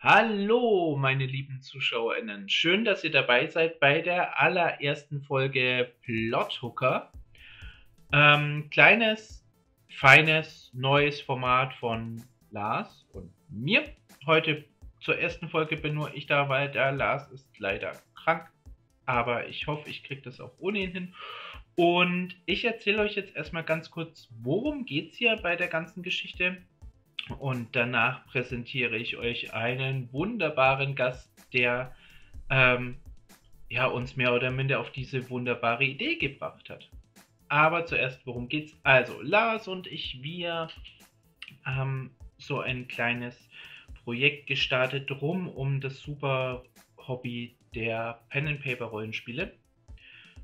Hallo, meine lieben ZuschauerInnen. Schön, dass ihr dabei seid bei der allerersten Folge Plothooker. Ähm, kleines, feines, neues Format von Lars und mir. Heute zur ersten Folge bin nur ich da, weil der Lars ist leider krank. Aber ich hoffe, ich kriege das auch ohne ihn hin. Und ich erzähle euch jetzt erstmal ganz kurz, worum geht es hier bei der ganzen Geschichte. Und danach präsentiere ich euch einen wunderbaren Gast, der ähm, ja, uns mehr oder minder auf diese wunderbare Idee gebracht hat. Aber zuerst, worum geht's? Also, Lars und ich, wir haben so ein kleines Projekt gestartet rum um das super Hobby der Pen and Paper Rollenspiele.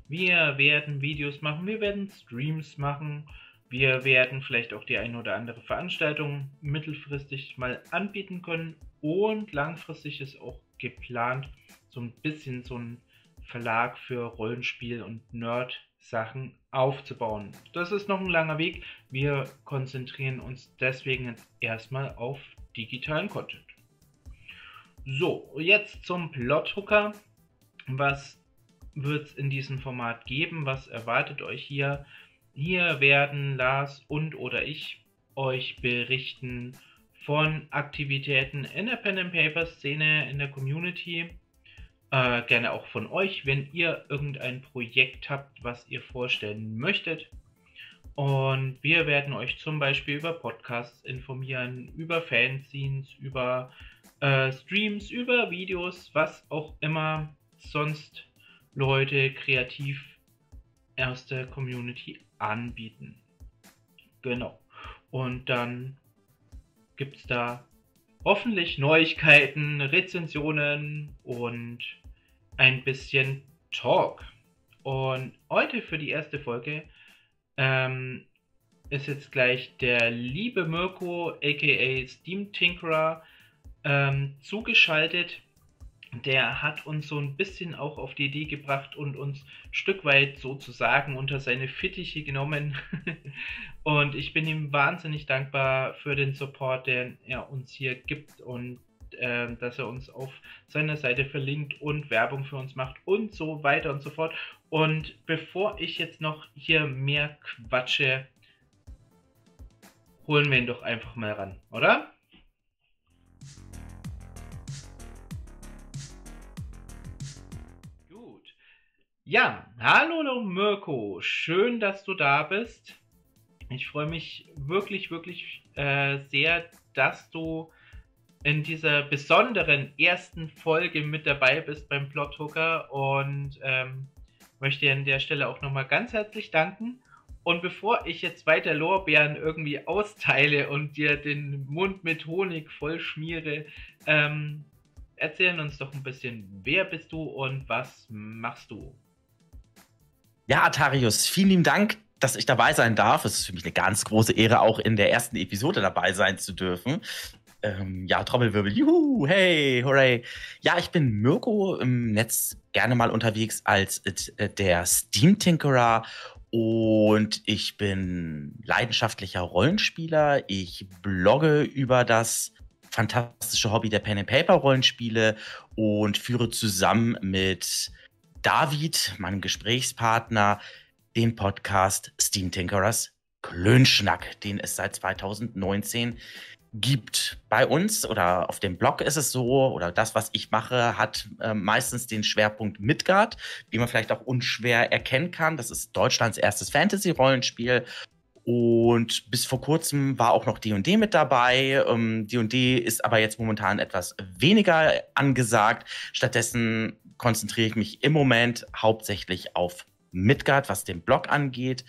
Wir werden Videos machen, wir werden Streams machen, wir werden vielleicht auch die eine oder andere Veranstaltung mittelfristig mal anbieten können und langfristig ist auch geplant, so ein bisschen so ein Verlag für Rollenspiel und Nerd-Sachen aufzubauen. Das ist noch ein langer Weg. Wir konzentrieren uns deswegen jetzt erstmal auf digitalen Content. So, jetzt zum Plothooker. Was wird es in diesem Format geben? Was erwartet euch hier? Hier werden Lars und oder ich euch berichten von Aktivitäten in der Pen and Paper Szene, in der Community. Äh, gerne auch von euch, wenn ihr irgendein Projekt habt, was ihr vorstellen möchtet. Und wir werden euch zum Beispiel über Podcasts informieren, über Fanzines, über äh, Streams, über Videos, was auch immer sonst Leute kreativ aus der Community anbieten. Genau. Und dann gibt es da hoffentlich Neuigkeiten, Rezensionen und ein bisschen Talk. Und heute für die erste Folge ähm, ist jetzt gleich der liebe Mirko, aka Steam Tinkerer, ähm, zugeschaltet der hat uns so ein bisschen auch auf die Idee gebracht und uns ein Stück weit sozusagen unter seine Fittiche genommen. und ich bin ihm wahnsinnig dankbar für den Support, den er uns hier gibt und äh, dass er uns auf seiner Seite verlinkt und Werbung für uns macht und so weiter und so fort. Und bevor ich jetzt noch hier mehr quatsche, holen wir ihn doch einfach mal ran, oder? Ja, hallo Mirko, schön, dass du da bist. Ich freue mich wirklich, wirklich äh, sehr, dass du in dieser besonderen ersten Folge mit dabei bist beim Plothooker und ähm, möchte an der Stelle auch nochmal ganz herzlich danken. Und bevor ich jetzt weiter Lorbeeren irgendwie austeile und dir den Mund mit Honig voll schmiere, ähm, erzählen uns doch ein bisschen, wer bist du und was machst du? Ja, Atarius, vielen lieben Dank, dass ich dabei sein darf. Es ist für mich eine ganz große Ehre, auch in der ersten Episode dabei sein zu dürfen. Ähm, ja, Trommelwirbel, juhu, hey, hooray. Ja, ich bin Mirko im Netz gerne mal unterwegs als äh, der Steam Tinkerer und ich bin leidenschaftlicher Rollenspieler. Ich blogge über das fantastische Hobby der Pen and Paper Rollenspiele und führe zusammen mit David, meinem Gesprächspartner, den Podcast Steam Tinkerers Klönschnack, den es seit 2019 gibt. Bei uns oder auf dem Blog ist es so, oder das, was ich mache, hat äh, meistens den Schwerpunkt Midgard, wie man vielleicht auch unschwer erkennen kann. Das ist Deutschlands erstes Fantasy-Rollenspiel. Und bis vor kurzem war auch noch D&D mit dabei. Ähm, D&D ist aber jetzt momentan etwas weniger angesagt. Stattdessen konzentriere ich mich im Moment hauptsächlich auf Midgard, was den Blog angeht.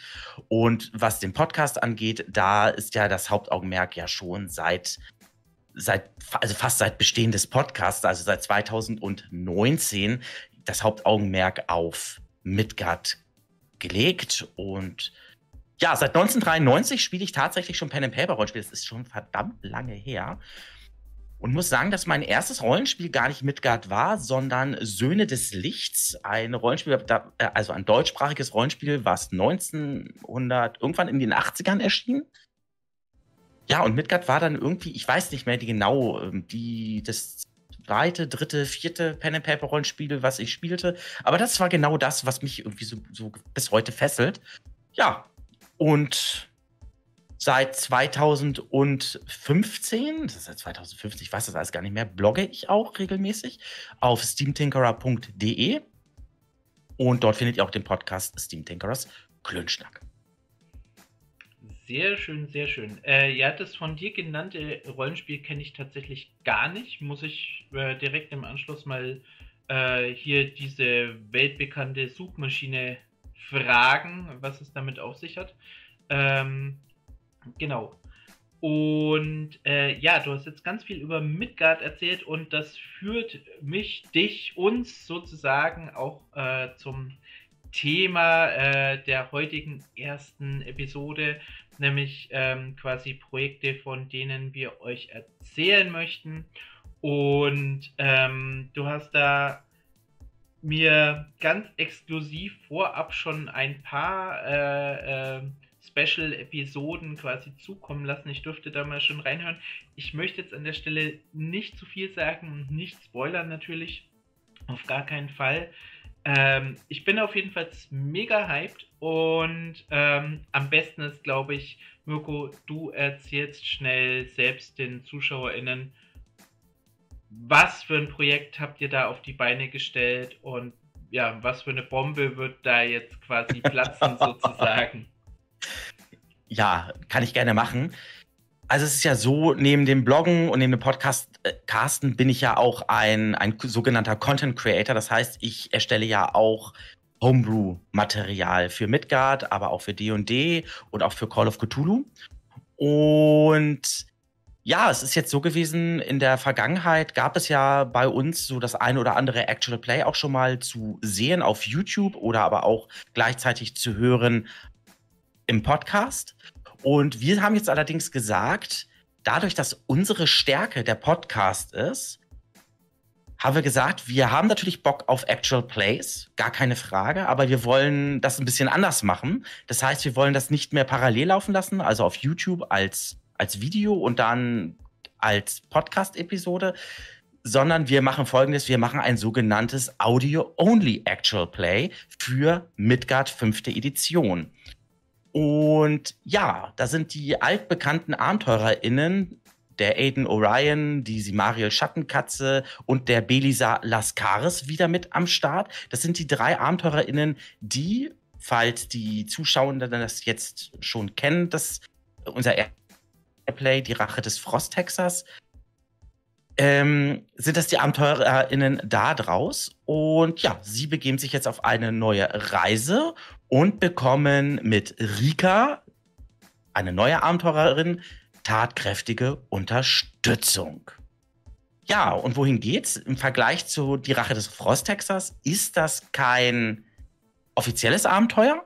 Und was den Podcast angeht, da ist ja das Hauptaugenmerk ja schon seit, seit also fast seit Bestehen des Podcasts, also seit 2019, das Hauptaugenmerk auf Midgard gelegt. Und ja, seit 1993 spiele ich tatsächlich schon Pen and Paper Rollenspiel. Das ist schon verdammt lange her und muss sagen, dass mein erstes Rollenspiel gar nicht Midgard war, sondern Söhne des Lichts, ein Rollenspiel, äh, also ein deutschsprachiges Rollenspiel, was 1900 irgendwann in den 80ern erschien. Ja, und Midgard war dann irgendwie, ich weiß nicht mehr die genau, die, das zweite, dritte, vierte Pen and Paper Rollenspiel, was ich spielte. Aber das war genau das, was mich irgendwie so, so bis heute fesselt. Ja, und seit 2015, das ist seit 2015, ich weiß das alles gar nicht mehr, blogge ich auch regelmäßig auf steamtinkerer.de. Und dort findet ihr auch den Podcast Steam Tinkerers Klönschnack. Sehr schön, sehr schön. Äh, ja, das von dir genannte Rollenspiel kenne ich tatsächlich gar nicht. Muss ich äh, direkt im Anschluss mal äh, hier diese weltbekannte Suchmaschine fragen, was es damit auf sich hat. Ähm, genau. Und äh, ja, du hast jetzt ganz viel über Midgard erzählt und das führt mich, dich, uns sozusagen auch äh, zum Thema äh, der heutigen ersten Episode, nämlich ähm, quasi Projekte, von denen wir euch erzählen möchten. Und ähm, du hast da mir ganz exklusiv vorab schon ein paar äh, äh, Special-Episoden quasi zukommen lassen. Ich durfte da mal schon reinhören. Ich möchte jetzt an der Stelle nicht zu viel sagen und nicht spoilern natürlich. Auf gar keinen Fall. Ähm, ich bin auf jeden Fall mega hyped und ähm, am besten ist, glaube ich, Mirko, du erzählst schnell selbst den ZuschauerInnen, was für ein Projekt habt ihr da auf die Beine gestellt und ja, was für eine Bombe wird da jetzt quasi platzen sozusagen? Ja, kann ich gerne machen. Also es ist ja so, neben dem Bloggen und neben dem Podcast äh, Casten bin ich ja auch ein, ein sogenannter Content Creator. Das heißt, ich erstelle ja auch Homebrew-Material für Midgard, aber auch für D&D und auch für Call of Cthulhu. Und ja, es ist jetzt so gewesen, in der Vergangenheit gab es ja bei uns so das eine oder andere Actual Play auch schon mal zu sehen auf YouTube oder aber auch gleichzeitig zu hören im Podcast. Und wir haben jetzt allerdings gesagt, dadurch, dass unsere Stärke der Podcast ist, haben wir gesagt, wir haben natürlich Bock auf Actual Plays, gar keine Frage, aber wir wollen das ein bisschen anders machen. Das heißt, wir wollen das nicht mehr parallel laufen lassen, also auf YouTube als als Video und dann als Podcast-Episode, sondern wir machen folgendes: Wir machen ein sogenanntes Audio-Only Actual Play für Midgard 5. Edition. Und ja, da sind die altbekannten AbenteurerInnen, der Aiden Orion, die Simariel Schattenkatze und der Belisa Lascaris wieder mit am Start. Das sind die drei AbenteurerInnen, die, falls die Zuschauenden das jetzt schon kennen, das unser Play, die Rache des Frosthexers, ähm, sind das die AbenteurerInnen da draus. Und ja, sie begeben sich jetzt auf eine neue Reise und bekommen mit Rika, eine neue Abenteurerin, tatkräftige Unterstützung. Ja, und wohin geht's? Im Vergleich zu Die Rache des Frosthexers ist das kein offizielles Abenteuer,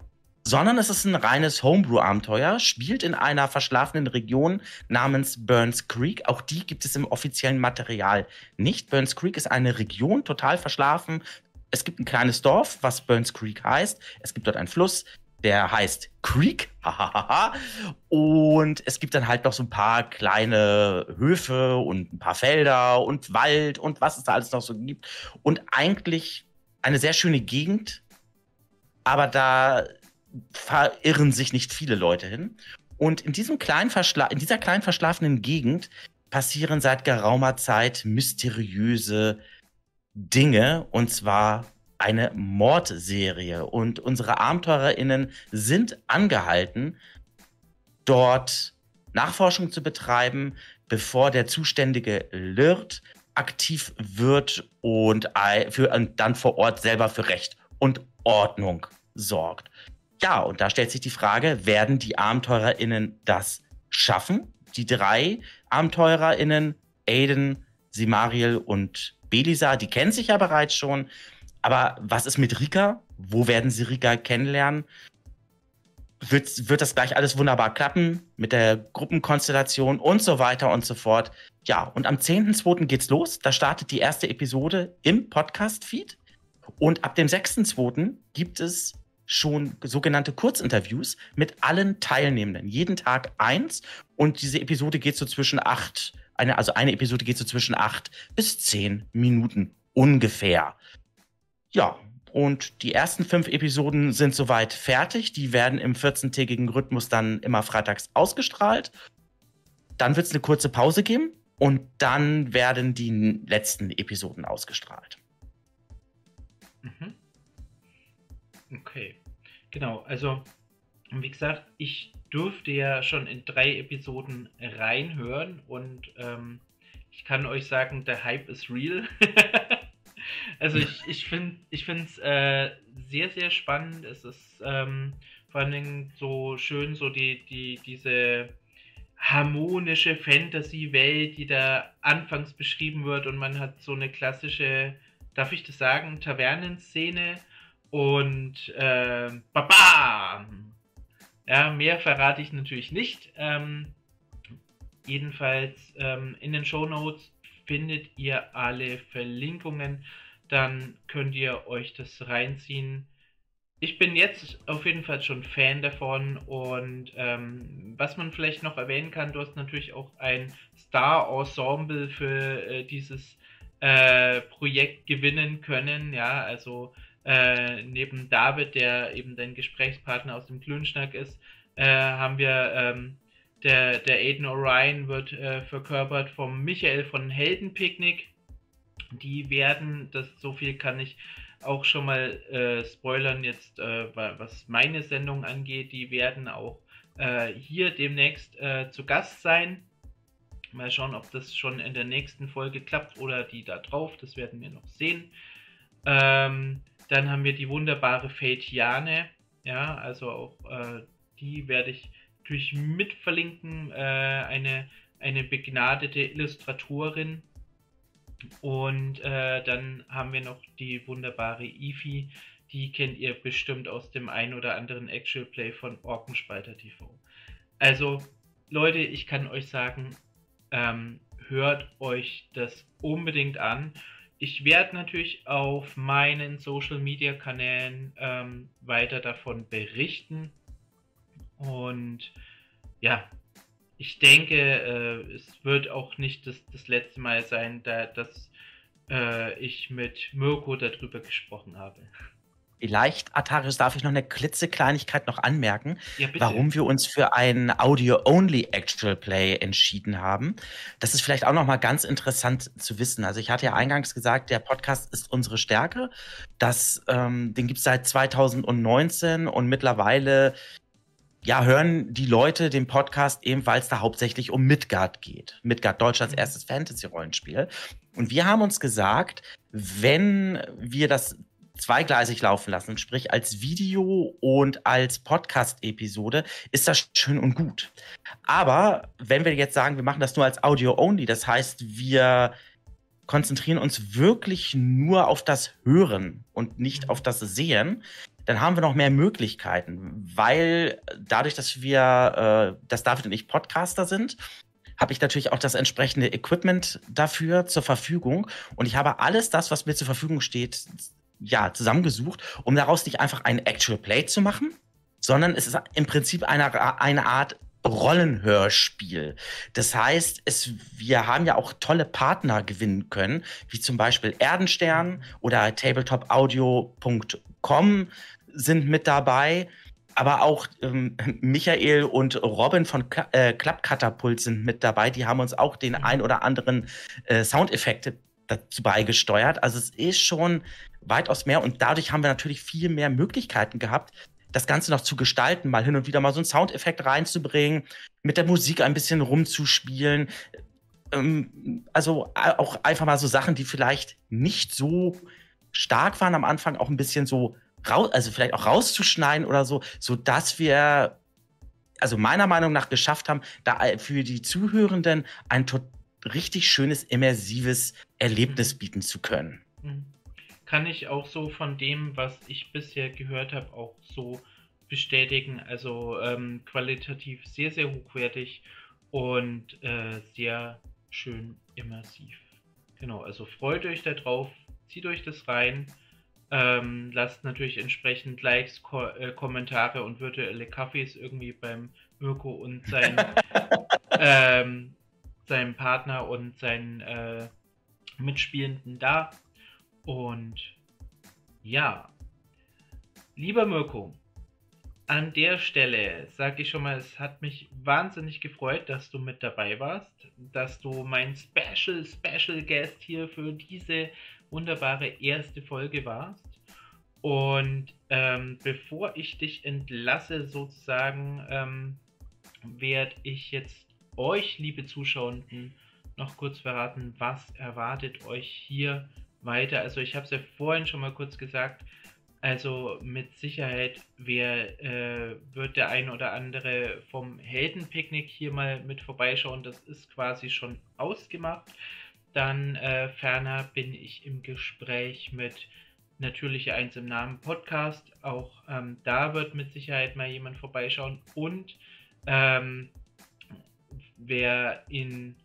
sondern es ist ein reines Homebrew-Abenteuer, spielt in einer verschlafenen Region namens Burns Creek. Auch die gibt es im offiziellen Material nicht. Burns Creek ist eine Region, total verschlafen. Es gibt ein kleines Dorf, was Burns Creek heißt. Es gibt dort einen Fluss, der heißt Creek. und es gibt dann halt noch so ein paar kleine Höfe und ein paar Felder und Wald und was es da alles noch so gibt. Und eigentlich eine sehr schöne Gegend. Aber da verirren sich nicht viele Leute hin. Und in, diesem kleinen Verschla in dieser kleinen verschlafenen Gegend passieren seit geraumer Zeit mysteriöse Dinge, und zwar eine Mordserie. Und unsere AbenteurerInnen sind angehalten, dort Nachforschung zu betreiben, bevor der zuständige Lirt aktiv wird und, für, und dann vor Ort selber für Recht und Ordnung sorgt. Ja, und da stellt sich die Frage, werden die AbenteurerInnen das schaffen? Die drei AbenteurerInnen, Aiden, Simariel und Belisa, die kennen sich ja bereits schon. Aber was ist mit Rika? Wo werden sie Rika kennenlernen? Wird, wird das gleich alles wunderbar klappen mit der Gruppenkonstellation und so weiter und so fort? Ja, und am 10.2. geht's los. Da startet die erste Episode im Podcast-Feed. Und ab dem 6.2. gibt es schon sogenannte Kurzinterviews mit allen Teilnehmenden. Jeden Tag eins. Und diese Episode geht so zwischen acht, eine, also eine Episode geht so zwischen acht bis zehn Minuten ungefähr. Ja, und die ersten fünf Episoden sind soweit fertig. Die werden im 14-tägigen Rhythmus dann immer freitags ausgestrahlt. Dann wird es eine kurze Pause geben und dann werden die letzten Episoden ausgestrahlt. Mhm. Okay. Genau, also wie gesagt, ich durfte ja schon in drei Episoden reinhören und ähm, ich kann euch sagen, der Hype ist real. also ich, ich finde ich es äh, sehr, sehr spannend. Es ist ähm, vor allen Dingen so schön, so die, die, diese harmonische Fantasy-Welt, die da anfangs beschrieben wird und man hat so eine klassische, darf ich das sagen, Tavernenszene und äh, Baba! Ja, mehr verrate ich natürlich nicht. Ähm, jedenfalls ähm, in den Show Notes findet ihr alle Verlinkungen. Dann könnt ihr euch das reinziehen. Ich bin jetzt auf jeden Fall schon Fan davon und ähm, was man vielleicht noch erwähnen kann, du hast natürlich auch ein Star-Ensemble für äh, dieses äh, Projekt gewinnen können. Ja, also äh, neben David, der eben dein Gesprächspartner aus dem Klönschnack ist, äh, haben wir ähm, der, der Aiden Orion wird äh, verkörpert vom Michael von Heldenpicknick. Die werden, das so viel kann ich auch schon mal äh, spoilern jetzt, äh, was meine Sendung angeht, die werden auch äh, hier demnächst äh, zu Gast sein. Mal schauen, ob das schon in der nächsten Folge klappt oder die da drauf. Das werden wir noch sehen. Ähm, dann haben wir die wunderbare Fatiane. Ja, also auch äh, die werde ich natürlich mit verlinken. Äh, eine, eine begnadete Illustratorin. Und äh, dann haben wir noch die wunderbare Ifi. Die kennt ihr bestimmt aus dem ein oder anderen Actual Play von Orkenspalter TV. Also, Leute, ich kann euch sagen, ähm, hört euch das unbedingt an. Ich werde natürlich auf meinen Social Media Kanälen ähm, weiter davon berichten. Und ja, ich denke, äh, es wird auch nicht das, das letzte Mal sein, da, dass äh, ich mit Mirko darüber gesprochen habe. Vielleicht, Atarius, darf ich noch eine klitzekleinigkeit noch anmerken, ja, warum wir uns für ein Audio-Only Actual Play entschieden haben. Das ist vielleicht auch noch mal ganz interessant zu wissen. Also ich hatte ja eingangs gesagt, der Podcast ist unsere Stärke. Das, ähm, den gibt es seit 2019 und mittlerweile ja, hören die Leute den Podcast eben, weil es da hauptsächlich um Midgard geht. Midgard, Deutschlands mhm. erstes Fantasy-Rollenspiel. Und wir haben uns gesagt, wenn wir das zweigleisig laufen lassen, sprich als Video und als Podcast-Episode, ist das schön und gut. Aber wenn wir jetzt sagen, wir machen das nur als Audio-only, das heißt, wir konzentrieren uns wirklich nur auf das Hören und nicht auf das Sehen, dann haben wir noch mehr Möglichkeiten, weil dadurch, dass wir, äh, dass David und ich Podcaster sind, habe ich natürlich auch das entsprechende Equipment dafür zur Verfügung und ich habe alles das, was mir zur Verfügung steht, ja, zusammengesucht, um daraus nicht einfach ein Actual Play zu machen, sondern es ist im Prinzip eine, eine Art Rollenhörspiel. Das heißt, es, wir haben ja auch tolle Partner gewinnen können, wie zum Beispiel Erdenstern oder tabletopaudio.com sind mit dabei. Aber auch ähm, Michael und Robin von Kla äh, Klappkatapult sind mit dabei. Die haben uns auch den ein oder anderen äh, Soundeffekte dazu beigesteuert. Also es ist schon weitaus mehr und dadurch haben wir natürlich viel mehr Möglichkeiten gehabt, das Ganze noch zu gestalten, mal hin und wieder mal so einen Soundeffekt reinzubringen, mit der Musik ein bisschen rumzuspielen. Ähm, also auch einfach mal so Sachen, die vielleicht nicht so stark waren am Anfang, auch ein bisschen so raus, also vielleicht auch rauszuschneiden oder so, so dass wir also meiner Meinung nach geschafft haben, da für die Zuhörenden ein richtig schönes immersives Erlebnis bieten zu können. Mhm kann ich auch so von dem, was ich bisher gehört habe, auch so bestätigen. Also ähm, qualitativ sehr, sehr hochwertig und äh, sehr schön immersiv. Genau, also freut euch darauf, zieht euch das rein. Ähm, lasst natürlich entsprechend Likes, Ko äh, Kommentare und virtuelle Kaffees irgendwie beim Mirko und sein, ähm, seinem Partner und seinen äh, Mitspielenden da. Und ja, lieber Mirko, an der Stelle sage ich schon mal, es hat mich wahnsinnig gefreut, dass du mit dabei warst, dass du mein Special, Special Guest hier für diese wunderbare erste Folge warst. Und ähm, bevor ich dich entlasse, sozusagen, ähm, werde ich jetzt euch, liebe Zuschauenden, noch kurz verraten, was erwartet euch hier weiter. Also ich habe es ja vorhin schon mal kurz gesagt. Also mit Sicherheit wer, äh, wird der ein oder andere vom Heldenpicknick hier mal mit vorbeischauen. Das ist quasi schon ausgemacht. Dann äh, ferner bin ich im Gespräch mit Natürliche Eins im Namen Podcast. Auch ähm, da wird mit Sicherheit mal jemand vorbeischauen. Und ähm, wer ihn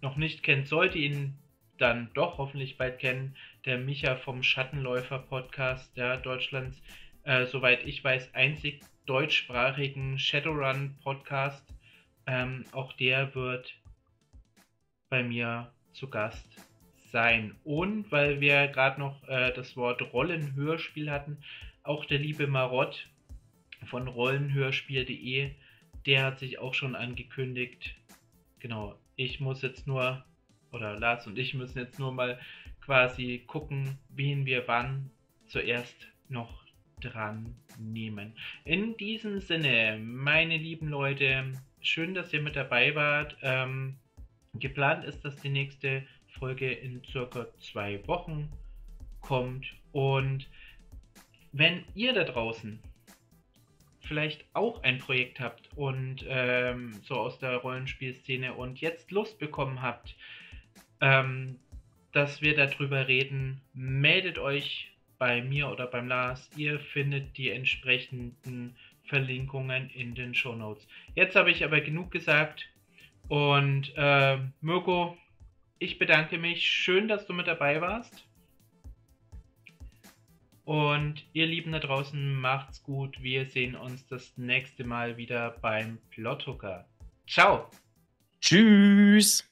noch nicht kennt, sollte ihn dann doch hoffentlich bald kennen. Der Micha vom Schattenläufer Podcast, ja, Deutschlands, äh, soweit ich weiß, einzig deutschsprachigen Shadowrun Podcast. Ähm, auch der wird bei mir zu Gast sein. Und weil wir gerade noch äh, das Wort Rollenhörspiel hatten, auch der liebe Marott von Rollenhörspiel.de, der hat sich auch schon angekündigt. Genau, ich muss jetzt nur, oder Lars und ich müssen jetzt nur mal quasi gucken, wen wir wann zuerst noch dran nehmen. In diesem Sinne, meine lieben Leute, schön, dass ihr mit dabei wart. Ähm, geplant ist, dass die nächste Folge in circa zwei Wochen kommt. Und wenn ihr da draußen vielleicht auch ein Projekt habt und ähm, so aus der Rollenspielszene und jetzt Lust bekommen habt, ähm, dass wir darüber reden, meldet euch bei mir oder beim Lars. Ihr findet die entsprechenden Verlinkungen in den Show Notes. Jetzt habe ich aber genug gesagt und äh, Mirko, ich bedanke mich. Schön, dass du mit dabei warst. Und ihr Lieben da draußen, macht's gut. Wir sehen uns das nächste Mal wieder beim Plothooker. Ciao. Tschüss.